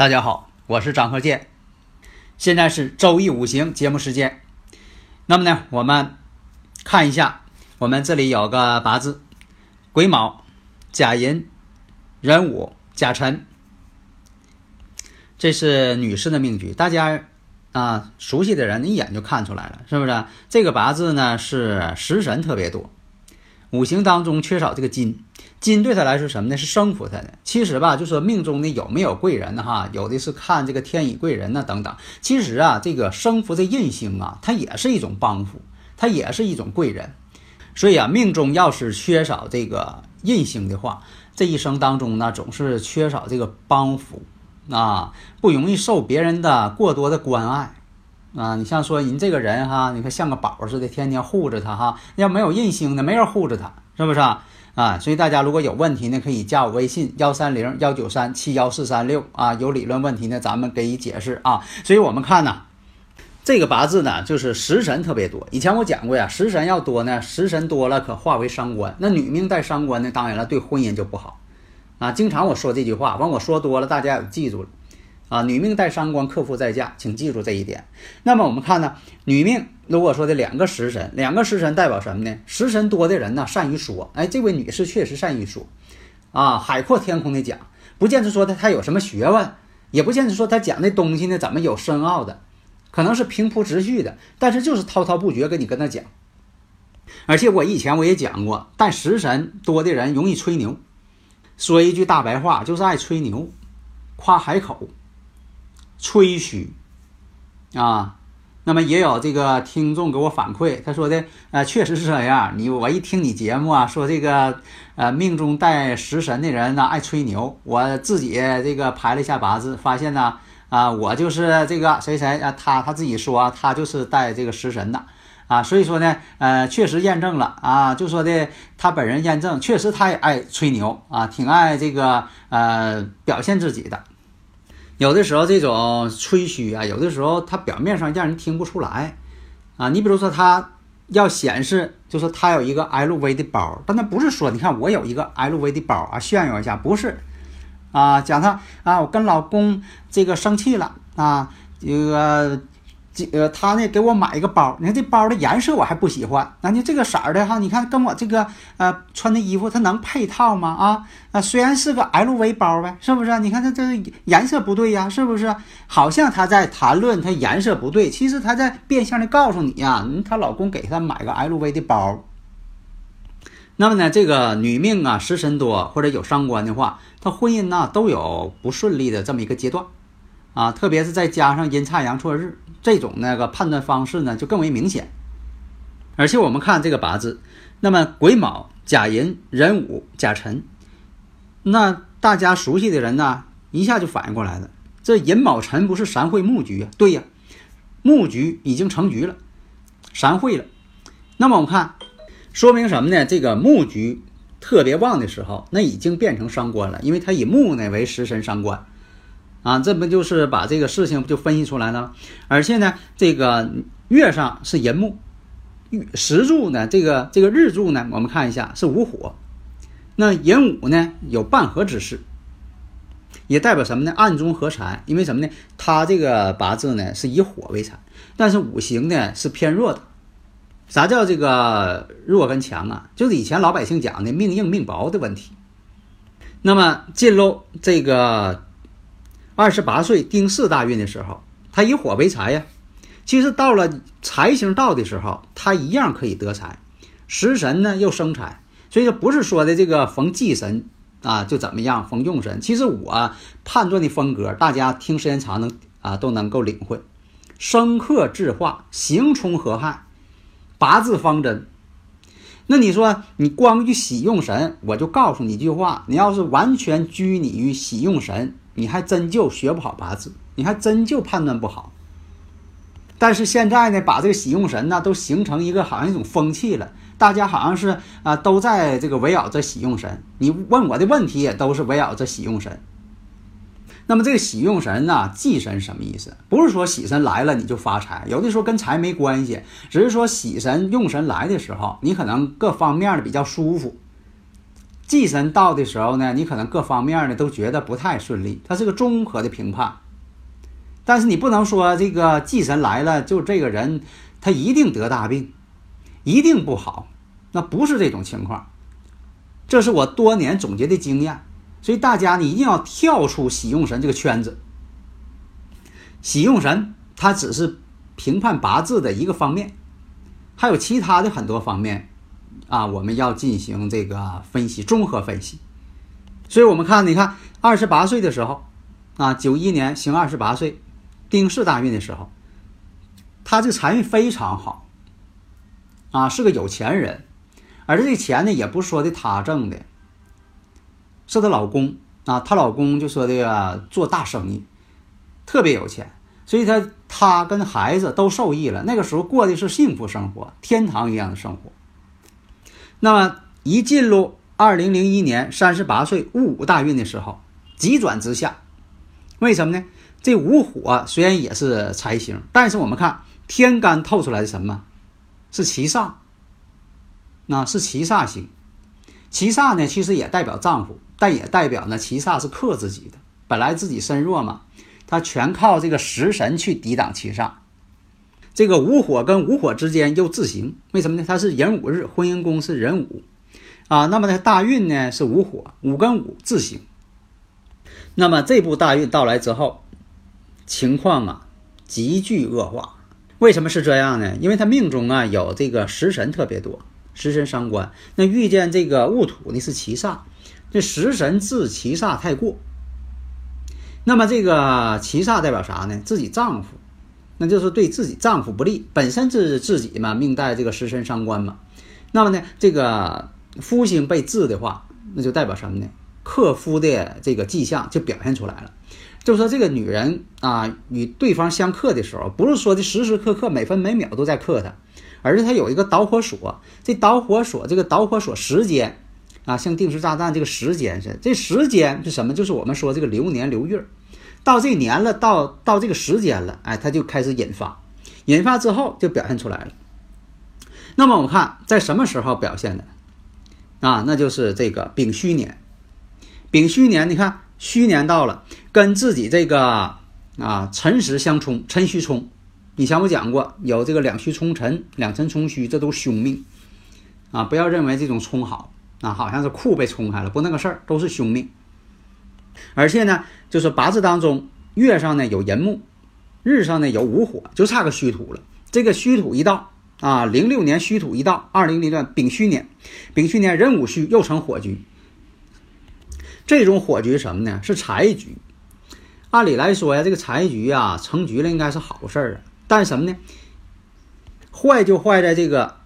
大家好，我是张鹤剑，现在是周易五行节目时间。那么呢，我们看一下，我们这里有个八字：癸卯、甲寅、壬午、甲辰。这是女士的命局，大家啊熟悉的人一眼就看出来了，是不是？这个八字呢是食神特别多，五行当中缺少这个金。金对他来说什么呢？是生扶他的。其实吧，就说命中呢有没有贵人呢？哈，有的是看这个天乙贵人呢等等。其实啊，这个生扶这印星啊，它也是一种帮扶，它也是一种贵人。所以啊，命中要是缺少这个印星的话，这一生当中呢，总是缺少这个帮扶啊，不容易受别人的过多的关爱啊。你像说人这个人哈，你看像个宝似的，天天护着他哈。要没有印星的，没人护着他，是不是啊？啊，所以大家如果有问题呢，可以加我微信幺三零幺九三七幺四三六啊，有理论问题呢，咱们给予解释啊。所以我们看呢，这个八字呢，就是食神特别多。以前我讲过呀，食神要多呢，食神多了可化为伤官。那女命带伤官呢，当然了，对婚姻就不好啊。经常我说这句话，完我说多了，大家也记住了。啊，女命带伤官，克夫在嫁，请记住这一点。那么我们看呢，女命如果说的两个食神，两个食神代表什么呢？食神多的人呢，善于说。哎，这位女士确实善于说，啊，海阔天空的讲，不见得说她她有什么学问，也不见得说她讲的东西呢怎么有深奥的，可能是平铺直叙的，但是就是滔滔不绝跟你跟她讲。而且我以前我也讲过，带食神多的人容易吹牛，说一句大白话就是爱吹牛，夸海口。吹嘘，啊，那么也有这个听众给我反馈，他说的，呃，确实是这样。你我一听你节目啊，说这个，呃，命中带食神的人呢，爱吹牛。我自己这个排了一下八字，发现呢，啊，我就是这个谁谁啊，他他自己说他就是带这个食神的，啊，所以说呢，呃，确实验证了啊，就说的他本人验证，确实他也爱吹牛啊，挺爱这个呃表现自己的。有的时候这种吹嘘啊，有的时候他表面上让人听不出来，啊，你比如说他要显示，就说他有一个 LV 的包，但他不是说，你看我有一个 LV 的包啊，炫耀一下，不是，啊，讲他啊，我跟老公这个生气了啊，这个。这呃，他呢给我买一个包，你看这包的颜色我还不喜欢，那你这个色儿的哈，你看跟我这个呃穿的衣服它能配套吗？啊啊，虽然是个 LV 包呗，是不是？你看它这颜色不对呀，是不是？好像他在谈论它颜色不对，其实他在变相的告诉你呀，她老公给她买个 LV 的包。那么呢，这个女命啊，食神多或者有伤官的话，她婚姻呢都有不顺利的这么一个阶段。啊，特别是再加上阴差阳错日这种那个判断方式呢，就更为明显。而且我们看这个八字，那么癸卯、甲寅、壬午、甲辰，那大家熟悉的人呢，一下就反应过来了。这寅卯辰不是三会木局啊？对呀，木局已经成局了，三会了。那么我们看，说明什么呢？这个木局特别旺的时候，那已经变成伤官了，因为它以木呢为食神伤官。啊，这不就是把这个事情不就分析出来了？而且呢，这个月上是寅木，时柱呢，这个这个日柱呢，我们看一下是午火。那寅午呢有半合之势，也代表什么呢？暗中合财。因为什么呢？他这个八字呢是以火为财，但是五行呢是偏弱的。啥叫这个弱跟强啊？就是以前老百姓讲的命硬命薄的问题。那么进入这个。二十八岁丁巳大运的时候，他以火为财呀。其实到了财星到的时候，他一样可以得财。食神呢又生财，所以说不是说的这个逢忌神啊就怎么样，逢用神。其实我判断的风格，大家听时间长能啊都能够领会。生克制化，刑冲合害，八字方针。那你说你光去喜用神，我就告诉你一句话：你要是完全拘泥于喜用神，你还真就学不好八字，你还真就判断不好。但是现在呢，把这个喜用神呢，都形成一个好像一种风气了。大家好像是啊，都在这个围绕着喜用神。你问我的问题也都是围绕着喜用神。那么这个喜用神呢，忌神什么意思？不是说喜神来了你就发财，有的时候跟财没关系，只是说喜神用神来的时候，你可能各方面的比较舒服。忌神到的时候呢，你可能各方面呢都觉得不太顺利。它是个综合的评判。但是你不能说这个忌神来了，就这个人他一定得大病，一定不好，那不是这种情况。这是我多年总结的经验，所以大家你一定要跳出喜用神这个圈子。喜用神它只是评判八字的一个方面，还有其他的很多方面啊，我们要进行这个分析，综合分析。所以我们看，你看二十八岁的时候啊，九一年行二十八岁。丁巳大运的时候，他这财运非常好，啊，是个有钱人，而这个钱呢，也不说的他挣的，是她老公啊，她老公就说这个做大生意，特别有钱，所以她她跟孩子都受益了。那个时候过的是幸福生活，天堂一样的生活。那么一进入二零零一年三十八岁戊午大运的时候，急转直下，为什么呢？这午火虽然也是财星，但是我们看天干透出来的什么？是七煞，那是七煞星。七煞呢，其实也代表丈夫，但也代表呢，七煞是克自己的。本来自己身弱嘛，他全靠这个食神去抵挡七煞。这个午火跟午火之间又自刑，为什么呢？它是壬午日，婚姻宫是壬午啊。那么呢，大运呢是午火，午跟午自刑。那么这部大运到来之后。情况啊，急剧恶化。为什么是这样呢？因为他命中啊有这个食神特别多，食神伤官。那遇见这个戊土呢是七煞，这食神自七煞太过。那么这个七煞代表啥呢？自己丈夫，那就是对自己丈夫不利。本身是自己嘛，命带这个食神伤官嘛。那么呢，这个夫星被制的话，那就代表什么呢？克夫的这个迹象就表现出来了。就说这个女人啊，与对方相克的时候，不是说的时时刻刻、每分每秒都在克他，而是他有一个导火索。这导火索，这个导火索时间啊，像定时炸弹这个时间是，这时间是什么？就是我们说这个流年流月，到这年了，到到这个时间了，哎，它就开始引发，引发之后就表现出来了。那么我们看在什么时候表现的啊？那就是这个丙戌年，丙戌年，你看。戌年到了，跟自己这个啊辰时相冲，辰戌冲。以前我讲过，有这个两戌冲辰，两辰冲戌，这都凶命啊！不要认为这种冲好啊，好像是库被冲开了，不那个事儿，都是凶命。而且呢，就是八字当中月上呢有寅木，日上呢有午火，就差个戌土了。这个戌土一到啊，零六年戌土一到，二零零年丙戌年，丙戌年壬午戌又成火局。这种火局什么呢？是财局。按理来说呀，这个财局啊成局了应该是好事儿啊。但什么呢？坏就坏在这个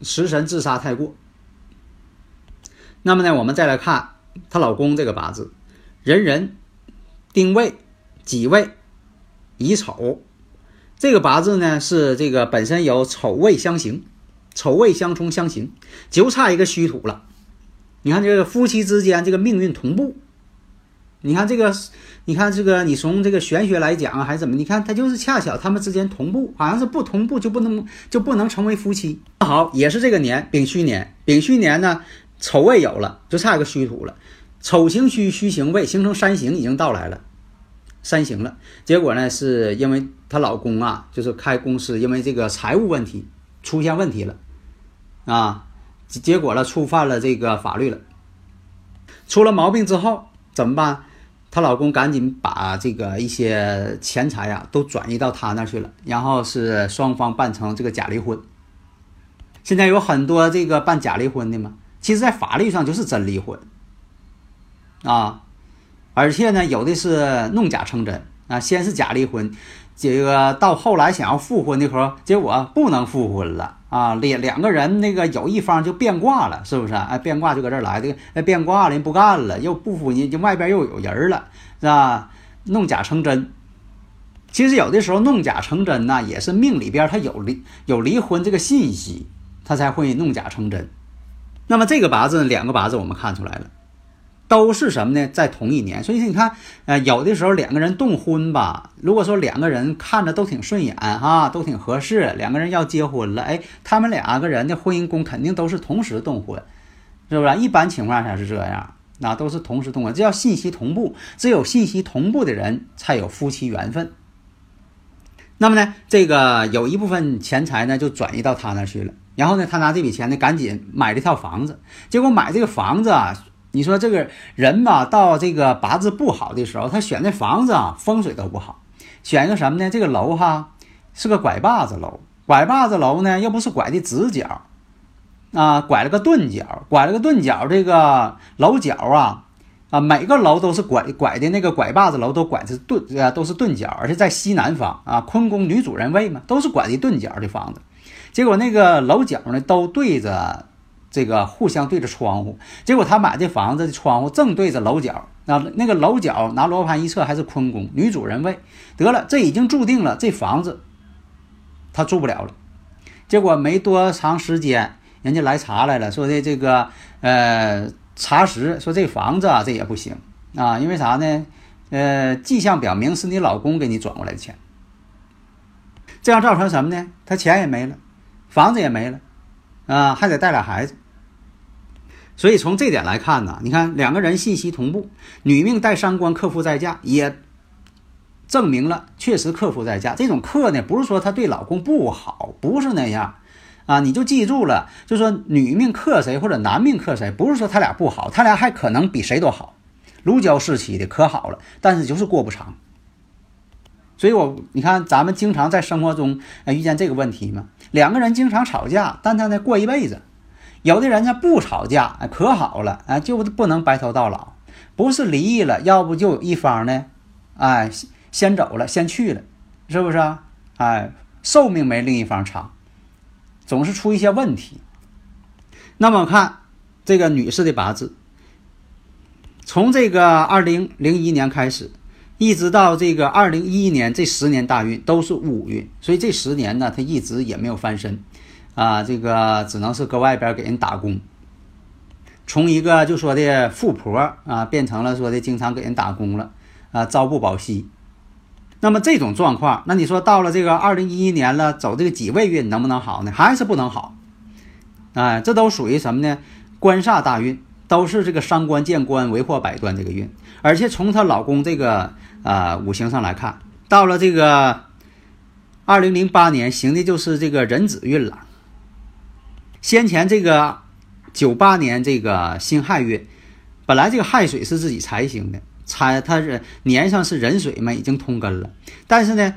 食神自杀太过。那么呢，我们再来看她老公这个八字：壬壬、丁未、己未、乙丑。这个八字呢是这个本身有丑未相刑，丑未相冲相刑，就差一个虚土了。你看这个夫妻之间这个命运同步，你看这个，你看这个，你从这个玄学来讲还是怎么？你看他就是恰巧他们之间同步，好像是不同步就不能就不能成为夫妻。好，也是这个年丙戌年，丙戌年呢丑未有了，就差一个戌土了，丑行戌，戌行未，形成三行已经到来了，三行了。结果呢，是因为她老公啊，就是开公司，因为这个财务问题出现问题了，啊。结果了，触犯了这个法律了，出了毛病之后怎么办？她老公赶紧把这个一些钱财呀都转移到她那去了，然后是双方办成这个假离婚。现在有很多这个办假离婚的嘛，其实在法律上就是真离婚啊，而且呢有的是弄假成真啊，先是假离婚，这个到后来想要复婚的时候，结果不能复婚了啊，两两个人那个有一方就变卦了，是不是？哎，变卦就搁这儿来的，哎，变卦了，人不干了，又不服，你就外边又有人了，是吧？弄假成真。其实有的时候弄假成真呢，也是命里边他有离有离婚这个信息，他才会弄假成真。那么这个八字两个八字我们看出来了。都是什么呢？在同一年，所以说你看，呃，有的时候两个人动婚吧，如果说两个人看着都挺顺眼哈，都挺合适，两个人要结婚了，哎，他们两个人的婚姻宫肯定都是同时动婚，是不是？一般情况下是这样，那都是同时动婚，这叫信息同步，只有信息同步的人才有夫妻缘分。那么呢，这个有一部分钱财呢就转移到他那去了，然后呢，他拿这笔钱呢赶紧买了一套房子，结果买这个房子啊。你说这个人吧，到这个八字不好的时候，他选的房子啊，风水都不好。选一个什么呢？这个楼哈是个拐把子楼，拐把子楼呢又不是拐的直角，啊，拐了个钝角，拐了个钝角。这个楼角啊，啊，每个楼都是拐拐的那个拐把子楼都拐的钝啊，都是钝角，而且在西南方啊，坤宫女主人位嘛，都是拐的钝角的房子。结果那个楼角呢，都对着。这个互相对着窗户，结果他买这房子的窗户正对着楼角，那那个楼角拿罗盘一测还是坤宫女主人位，得了，这已经注定了这房子他住不了了。结果没多长时间，人家来查来了，说的这个呃查实说这房子啊这也不行啊，因为啥呢？呃，迹象表明是你老公给你转过来的钱，这样造成什么呢？他钱也没了，房子也没了，啊，还得带俩孩子。所以从这点来看呢，你看两个人信息同步，女命带伤官克夫在嫁，也证明了确实克夫在嫁。这种克呢，不是说她对老公不好，不是那样啊。你就记住了，就说女命克谁或者男命克谁，不是说他俩不好，他俩还可能比谁都好，如胶似漆的可好了，但是就是过不长。所以我你看咱们经常在生活中啊遇见这个问题嘛，两个人经常吵架，但他呢过一辈子。有的人家不吵架，可好了，哎，就不能白头到老，不是离异了，要不就一方呢，哎，先走了，先去了，是不是啊？哎，寿命没另一方长，总是出一些问题。那么看这个女士的八字，从这个二零零一年开始，一直到这个二零一一年这十年大运都是五运，所以这十年呢，她一直也没有翻身。啊，这个只能是搁外边给人打工，从一个就说的富婆啊，变成了说的经常给人打工了啊，朝不保夕。那么这种状况，那你说到了这个二零一一年了，走这个己未运能不能好呢？还是不能好？哎，这都属于什么呢？官煞大运，都是这个伤官见官为祸百端这个运。而且从她老公这个啊五行上来看，到了这个二零零八年行的就是这个壬子运了。先前这个九八年这个辛亥月，本来这个亥水是自己财星的，财它是年上是壬水嘛，已经通根了。但是呢，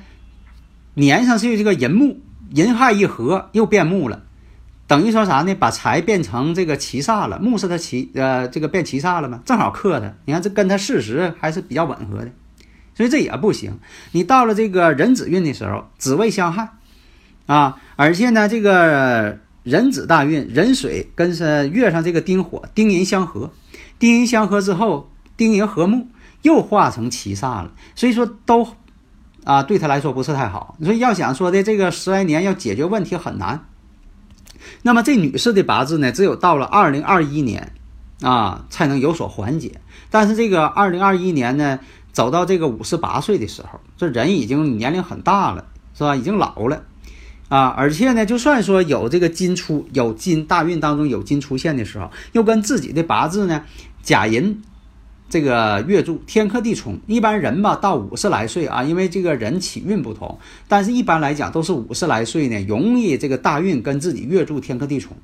年上是这个寅木，寅亥一合又变木了，等于说啥呢？把财变成这个七煞了，木是它七呃这个变七煞了嘛，正好克它。你看这跟它事实还是比较吻合的，所以这也不行。你到了这个壬子运的时候，子未相害啊，而且呢这个。壬子大运，壬水跟是月上这个丁火，丁寅相合，丁寅相合之后，丁寅合木又化成七煞了，所以说都啊对他来说不是太好。你说要想说的这个十来年要解决问题很难。那么这女士的八字呢，只有到了二零二一年啊才能有所缓解。但是这个二零二一年呢，走到这个五十八岁的时候，这人已经年龄很大了，是吧？已经老了。啊，而且呢，就算说有这个金出，有金大运当中有金出现的时候，又跟自己的八字呢，甲寅这个月柱天克地冲，一般人吧到五十来岁啊，因为这个人起运不同，但是一般来讲都是五十来岁呢，容易这个大运跟自己月柱天克地冲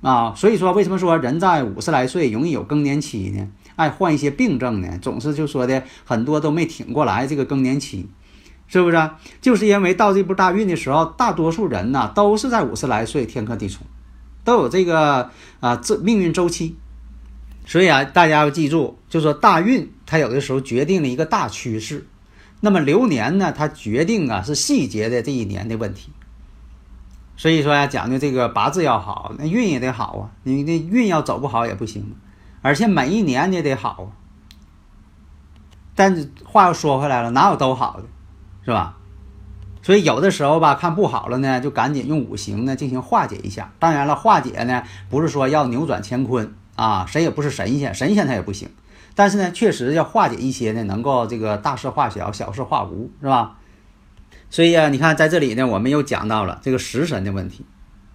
啊，所以说为什么说人在五十来岁容易有更年期呢？爱患一些病症呢？总是就说的很多都没挺过来这个更年期。是不是？就是因为到这步大运的时候，大多数人呢都是在五十来岁，天克地冲，都有这个啊这命运周期。所以啊，大家要记住，就说大运它有的时候决定了一个大趋势，那么流年呢，它决定啊是细节的这一年的问题。所以说呀，讲究这个八字要好，那运也得好啊。你那运要走不好也不行，而且每一年也得好。但是话又说回来了，哪有都好的，是吧？所以有的时候吧，看不好了呢，就赶紧用五行呢进行化解一下。当然了，化解呢不是说要扭转乾坤啊，谁也不是神仙，神仙他也不行。但是呢，确实要化解一些呢，能够这个大事化小，小事化无，是吧？所以啊，你看在这里呢，我们又讲到了这个食神的问题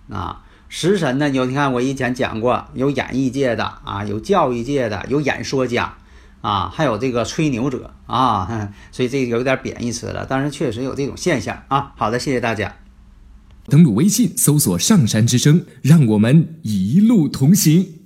啊。食神呢，有你看我以前讲过，有演艺界的啊，有教育界的，有演说家啊，还有这个吹牛者啊。所以这有点贬义词了，但是确实有这种现象啊。好的，谢谢大家。登录微信搜索“上山之声”，让我们一路同行。